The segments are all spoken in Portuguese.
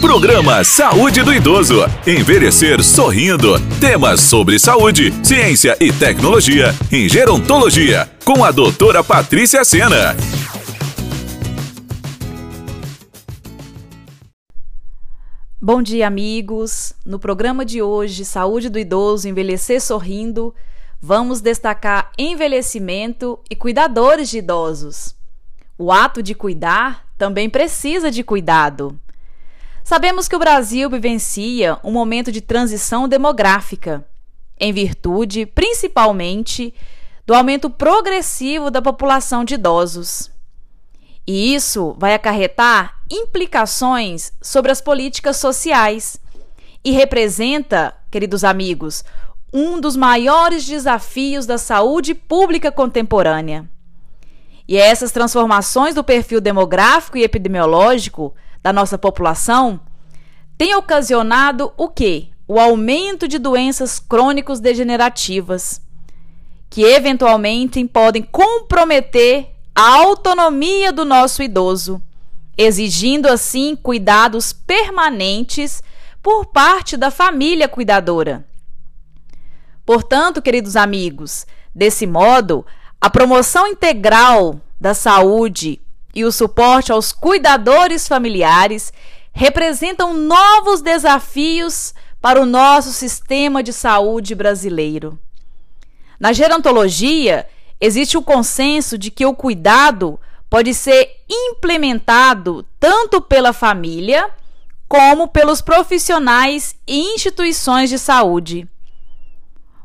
Programa Saúde do Idoso. Envelhecer sorrindo. Temas sobre saúde, ciência e tecnologia em gerontologia. Com a doutora Patrícia Sena. Bom dia, amigos. No programa de hoje, Saúde do Idoso, Envelhecer Sorrindo, vamos destacar envelhecimento e cuidadores de idosos. O ato de cuidar também precisa de cuidado. Sabemos que o Brasil vivencia um momento de transição demográfica, em virtude, principalmente, do aumento progressivo da população de idosos. E isso vai acarretar implicações sobre as políticas sociais e representa, queridos amigos, um dos maiores desafios da saúde pública contemporânea. E essas transformações do perfil demográfico e epidemiológico da nossa população tem ocasionado o quê? O aumento de doenças crônicos degenerativas, que eventualmente podem comprometer a autonomia do nosso idoso, exigindo assim cuidados permanentes por parte da família cuidadora. Portanto, queridos amigos, desse modo, a promoção integral da saúde e o suporte aos cuidadores familiares representam novos desafios para o nosso sistema de saúde brasileiro. Na gerontologia, existe o consenso de que o cuidado pode ser implementado tanto pela família como pelos profissionais e instituições de saúde.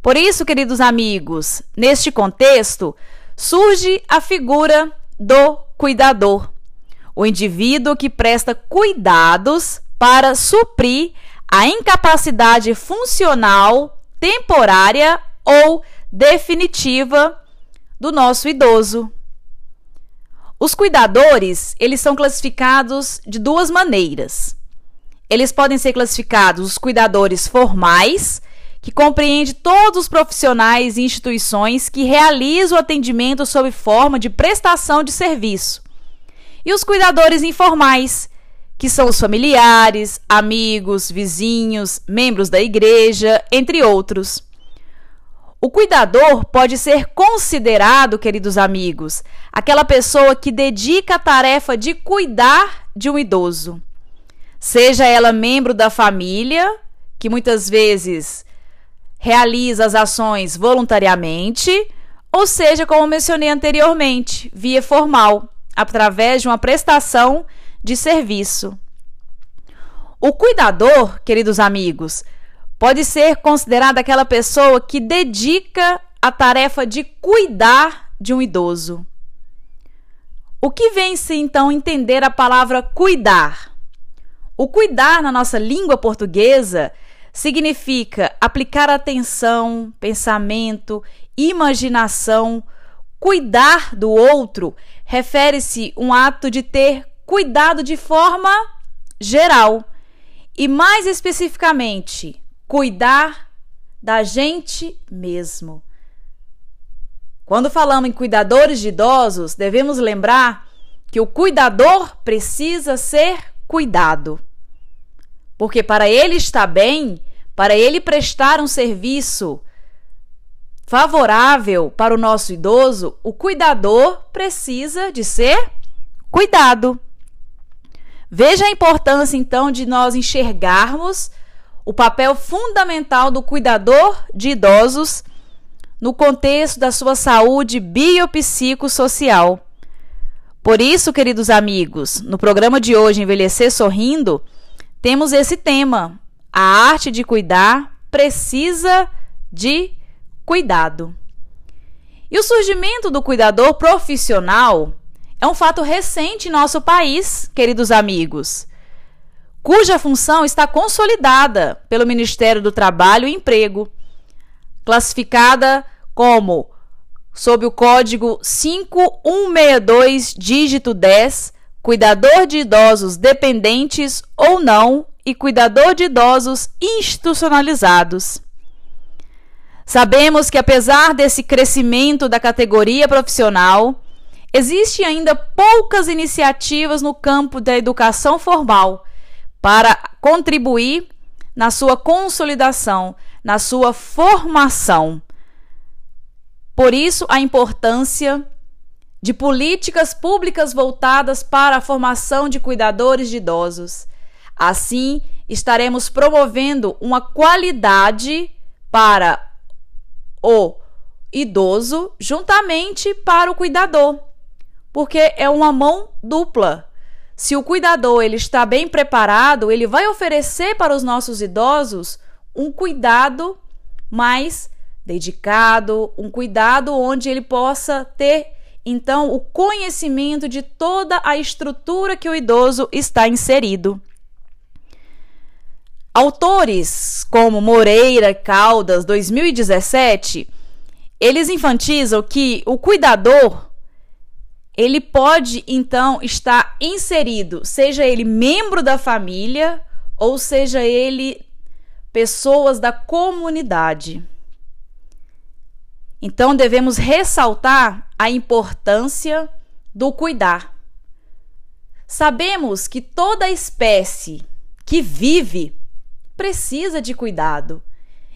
Por isso, queridos amigos, neste contexto surge a figura do cuidador, o indivíduo que presta cuidados para suprir a incapacidade funcional temporária ou definitiva do nosso idoso. Os cuidadores, eles são classificados de duas maneiras. Eles podem ser classificados os cuidadores formais, que compreende todos os profissionais e instituições que realizam o atendimento sob forma de prestação de serviço. E os cuidadores informais, que são os familiares, amigos, vizinhos, membros da igreja, entre outros. O cuidador pode ser considerado, queridos amigos, aquela pessoa que dedica a tarefa de cuidar de um idoso. Seja ela membro da família, que muitas vezes realiza as ações voluntariamente, ou seja, como mencionei anteriormente, via formal, através de uma prestação de serviço. O cuidador, queridos amigos, pode ser considerado aquela pessoa que dedica a tarefa de cuidar de um idoso. O que vem-se então entender a palavra cuidar? O cuidar na nossa língua portuguesa significa aplicar atenção, pensamento, imaginação. Cuidar do outro refere-se um ato de ter cuidado de forma geral e mais especificamente, cuidar da gente mesmo. Quando falamos em cuidadores de idosos, devemos lembrar que o cuidador precisa ser cuidado. Porque para ele estar bem, para ele prestar um serviço favorável para o nosso idoso, o cuidador precisa de ser cuidado. Veja a importância então de nós enxergarmos o papel fundamental do cuidador de idosos no contexto da sua saúde biopsicossocial. Por isso, queridos amigos, no programa de hoje Envelhecer Sorrindo, temos esse tema. A arte de cuidar precisa de cuidado. E o surgimento do cuidador profissional é um fato recente em nosso país, queridos amigos, cuja função está consolidada pelo Ministério do Trabalho e Emprego, classificada como sob o código 5162 dígito 10 cuidador de idosos dependentes ou não e cuidador de idosos institucionalizados. Sabemos que, apesar desse crescimento da categoria profissional, existe ainda poucas iniciativas no campo da educação formal, para contribuir na sua consolidação, na sua formação. Por isso, a importância de políticas públicas voltadas para a formação de cuidadores de idosos. Assim, estaremos promovendo uma qualidade para o idoso juntamente para o cuidador, porque é uma mão dupla. Se o cuidador ele está bem preparado, ele vai oferecer para os nossos idosos um cuidado mais dedicado, um cuidado onde ele possa ter então o conhecimento de toda a estrutura que o idoso está inserido. Autores como Moreira Caldas, 2017, eles enfatizam que o cuidador ele pode então estar inserido, seja ele membro da família ou seja ele pessoas da comunidade. Então devemos ressaltar a importância do cuidar. Sabemos que toda espécie que vive precisa de cuidado.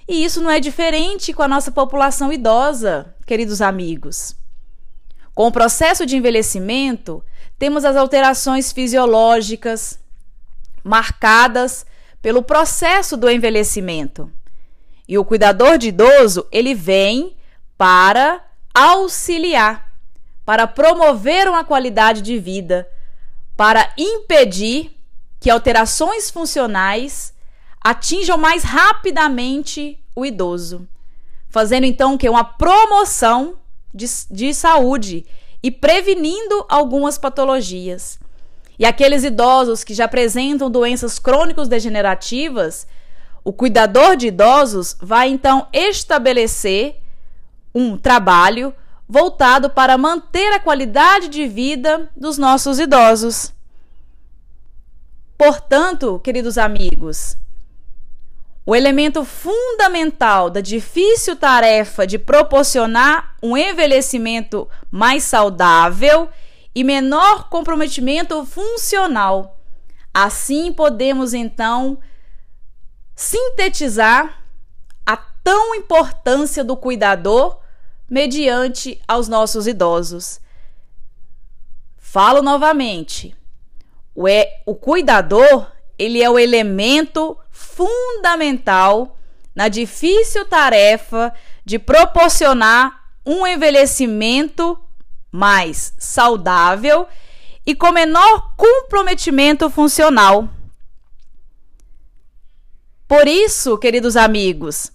E isso não é diferente com a nossa população idosa, queridos amigos. Com o processo de envelhecimento, temos as alterações fisiológicas marcadas pelo processo do envelhecimento. E o cuidador de idoso, ele vem para auxiliar, para promover uma qualidade de vida, para impedir que alterações funcionais atinjam mais rapidamente o idoso, fazendo então que uma promoção de, de saúde e prevenindo algumas patologias. E aqueles idosos que já apresentam doenças crônicas degenerativas, o cuidador de idosos vai então estabelecer um trabalho voltado para manter a qualidade de vida dos nossos idosos. Portanto, queridos amigos, o elemento fundamental da difícil tarefa de proporcionar um envelhecimento mais saudável e menor comprometimento funcional. Assim, podemos então sintetizar a tão importância do cuidador mediante aos nossos idosos. Falo novamente. O, é, o cuidador, ele é o elemento fundamental na difícil tarefa de proporcionar um envelhecimento mais saudável e com menor comprometimento funcional. Por isso, queridos amigos,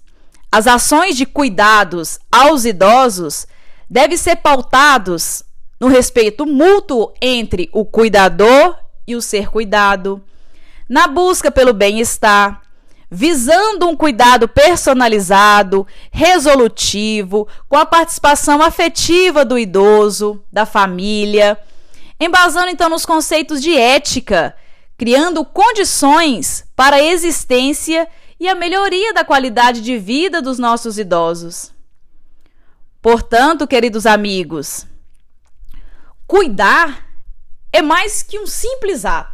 as ações de cuidados aos idosos devem ser pautados no respeito mútuo entre o cuidador e o ser cuidado, na busca pelo bem-estar, visando um cuidado personalizado, resolutivo, com a participação afetiva do idoso, da família, embasando então nos conceitos de ética, criando condições para a existência e a melhoria da qualidade de vida dos nossos idosos. Portanto, queridos amigos, cuidar é mais que um simples ato.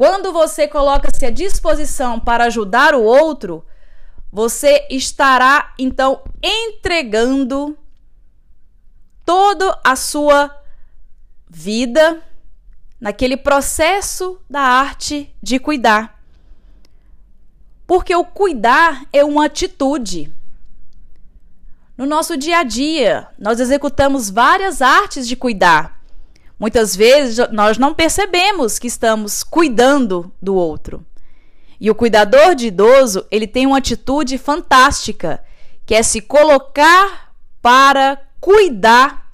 Quando você coloca-se à disposição para ajudar o outro, você estará então entregando toda a sua vida naquele processo da arte de cuidar. Porque o cuidar é uma atitude. No nosso dia a dia, nós executamos várias artes de cuidar. Muitas vezes nós não percebemos que estamos cuidando do outro. E o cuidador de idoso, ele tem uma atitude fantástica, que é se colocar para cuidar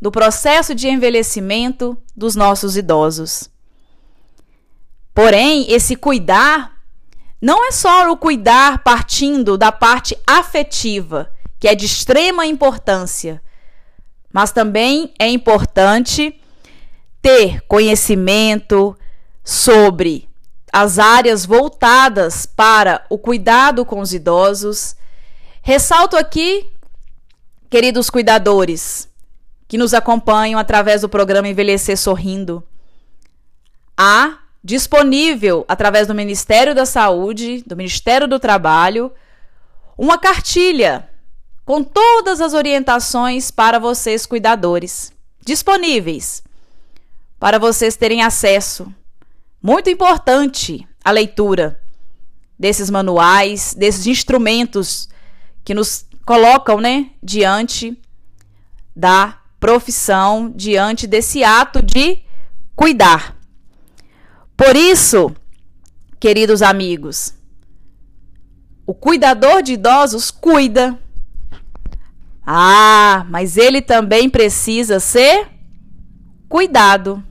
do processo de envelhecimento dos nossos idosos. Porém, esse cuidar não é só o cuidar partindo da parte afetiva, que é de extrema importância, mas também é importante ter conhecimento sobre as áreas voltadas para o cuidado com os idosos. Ressalto aqui, queridos cuidadores, que nos acompanham através do programa Envelhecer Sorrindo, a disponível através do Ministério da Saúde, do Ministério do Trabalho, uma cartilha com todas as orientações para vocês cuidadores, disponíveis para vocês terem acesso. Muito importante a leitura desses manuais, desses instrumentos que nos colocam, né, diante da profissão, diante desse ato de cuidar. Por isso, queridos amigos, o cuidador de idosos cuida. Ah, mas ele também precisa ser cuidado.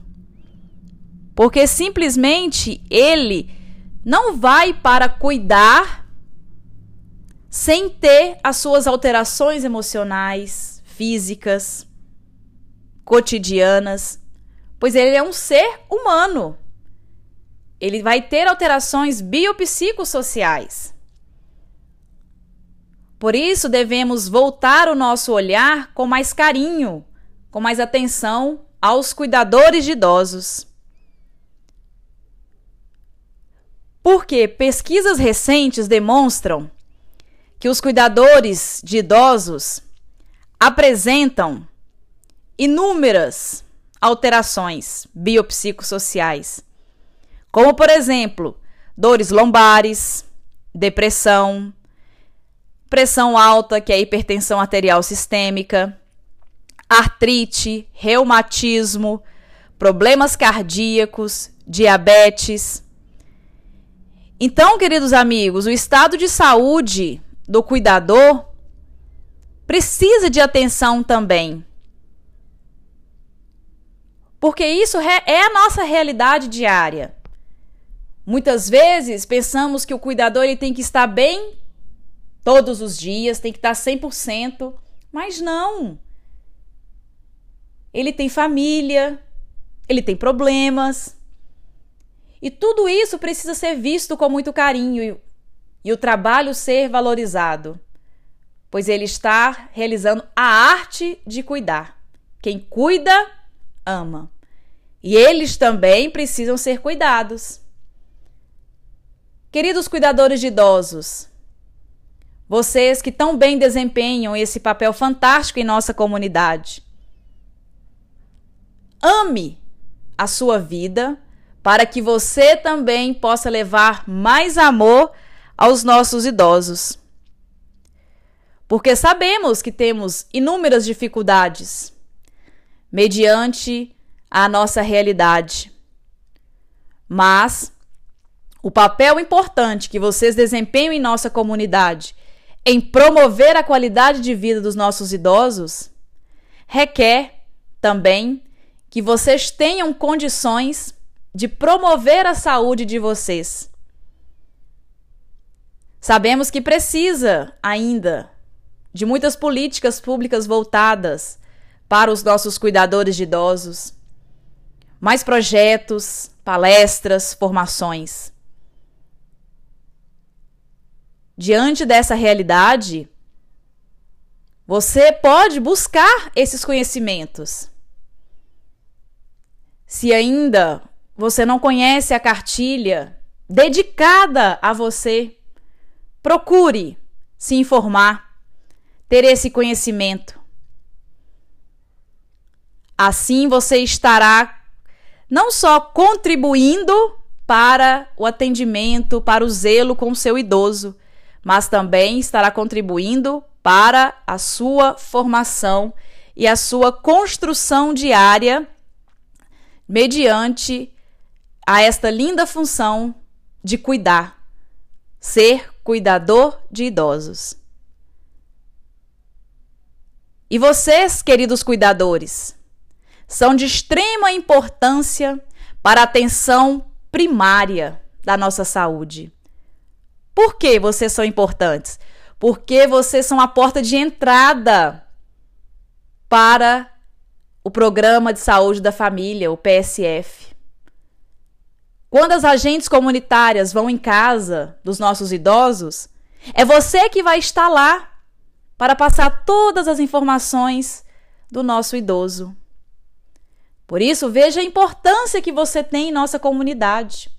Porque simplesmente ele não vai para cuidar sem ter as suas alterações emocionais, físicas, cotidianas, pois ele é um ser humano. Ele vai ter alterações biopsicossociais. Por isso devemos voltar o nosso olhar com mais carinho, com mais atenção aos cuidadores de idosos. Porque pesquisas recentes demonstram que os cuidadores de idosos apresentam inúmeras alterações biopsicossociais, como por exemplo, dores lombares, depressão, pressão alta, que é hipertensão arterial sistêmica, artrite, reumatismo, problemas cardíacos, diabetes. Então, queridos amigos, o estado de saúde do cuidador precisa de atenção também. Porque isso é a nossa realidade diária. Muitas vezes pensamos que o cuidador ele tem que estar bem todos os dias, tem que estar 100%, mas não. Ele tem família, ele tem problemas. E tudo isso precisa ser visto com muito carinho e, e o trabalho ser valorizado, pois ele está realizando a arte de cuidar. Quem cuida, ama. E eles também precisam ser cuidados. Queridos cuidadores de idosos, vocês que tão bem desempenham esse papel fantástico em nossa comunidade, ame a sua vida para que você também possa levar mais amor aos nossos idosos. Porque sabemos que temos inúmeras dificuldades mediante a nossa realidade. Mas o papel importante que vocês desempenham em nossa comunidade em promover a qualidade de vida dos nossos idosos requer também que vocês tenham condições de promover a saúde de vocês. Sabemos que precisa ainda de muitas políticas públicas voltadas para os nossos cuidadores de idosos, mais projetos, palestras, formações. Diante dessa realidade, você pode buscar esses conhecimentos. Se ainda você não conhece a cartilha dedicada a você, procure se informar, ter esse conhecimento. Assim você estará não só contribuindo para o atendimento, para o zelo com o seu idoso, mas também estará contribuindo para a sua formação e a sua construção diária mediante a esta linda função de cuidar, ser cuidador de idosos. E vocês, queridos cuidadores, são de extrema importância para a atenção primária da nossa saúde. Por que vocês são importantes? Porque vocês são a porta de entrada para o Programa de Saúde da Família, o PSF. Quando as agentes comunitárias vão em casa dos nossos idosos, é você que vai estar lá para passar todas as informações do nosso idoso. Por isso, veja a importância que você tem em nossa comunidade.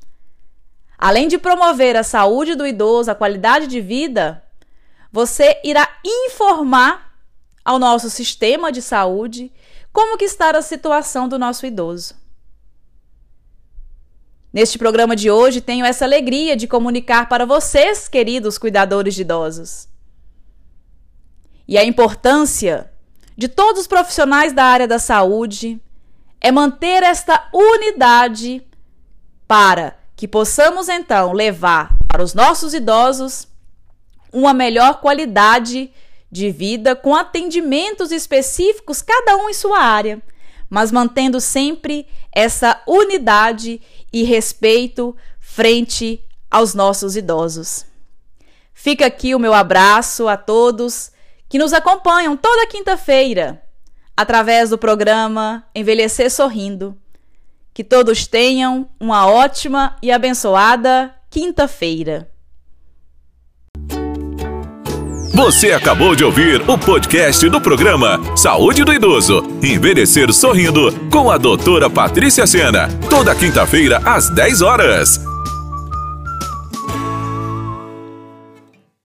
Além de promover a saúde do idoso, a qualidade de vida, você irá informar ao nosso sistema de saúde como que está a situação do nosso idoso. Neste programa de hoje, tenho essa alegria de comunicar para vocês, queridos cuidadores de idosos, e a importância de todos os profissionais da área da saúde é manter esta unidade para que possamos então levar para os nossos idosos uma melhor qualidade de vida com atendimentos específicos, cada um em sua área, mas mantendo sempre essa unidade e respeito frente aos nossos idosos. Fica aqui o meu abraço a todos que nos acompanham toda quinta-feira através do programa Envelhecer Sorrindo. Que todos tenham uma ótima e abençoada quinta-feira. Você acabou de ouvir o podcast do programa Saúde do Idoso. Envelhecer Sorrindo com a doutora Patrícia Sena. Toda quinta-feira às 10 horas.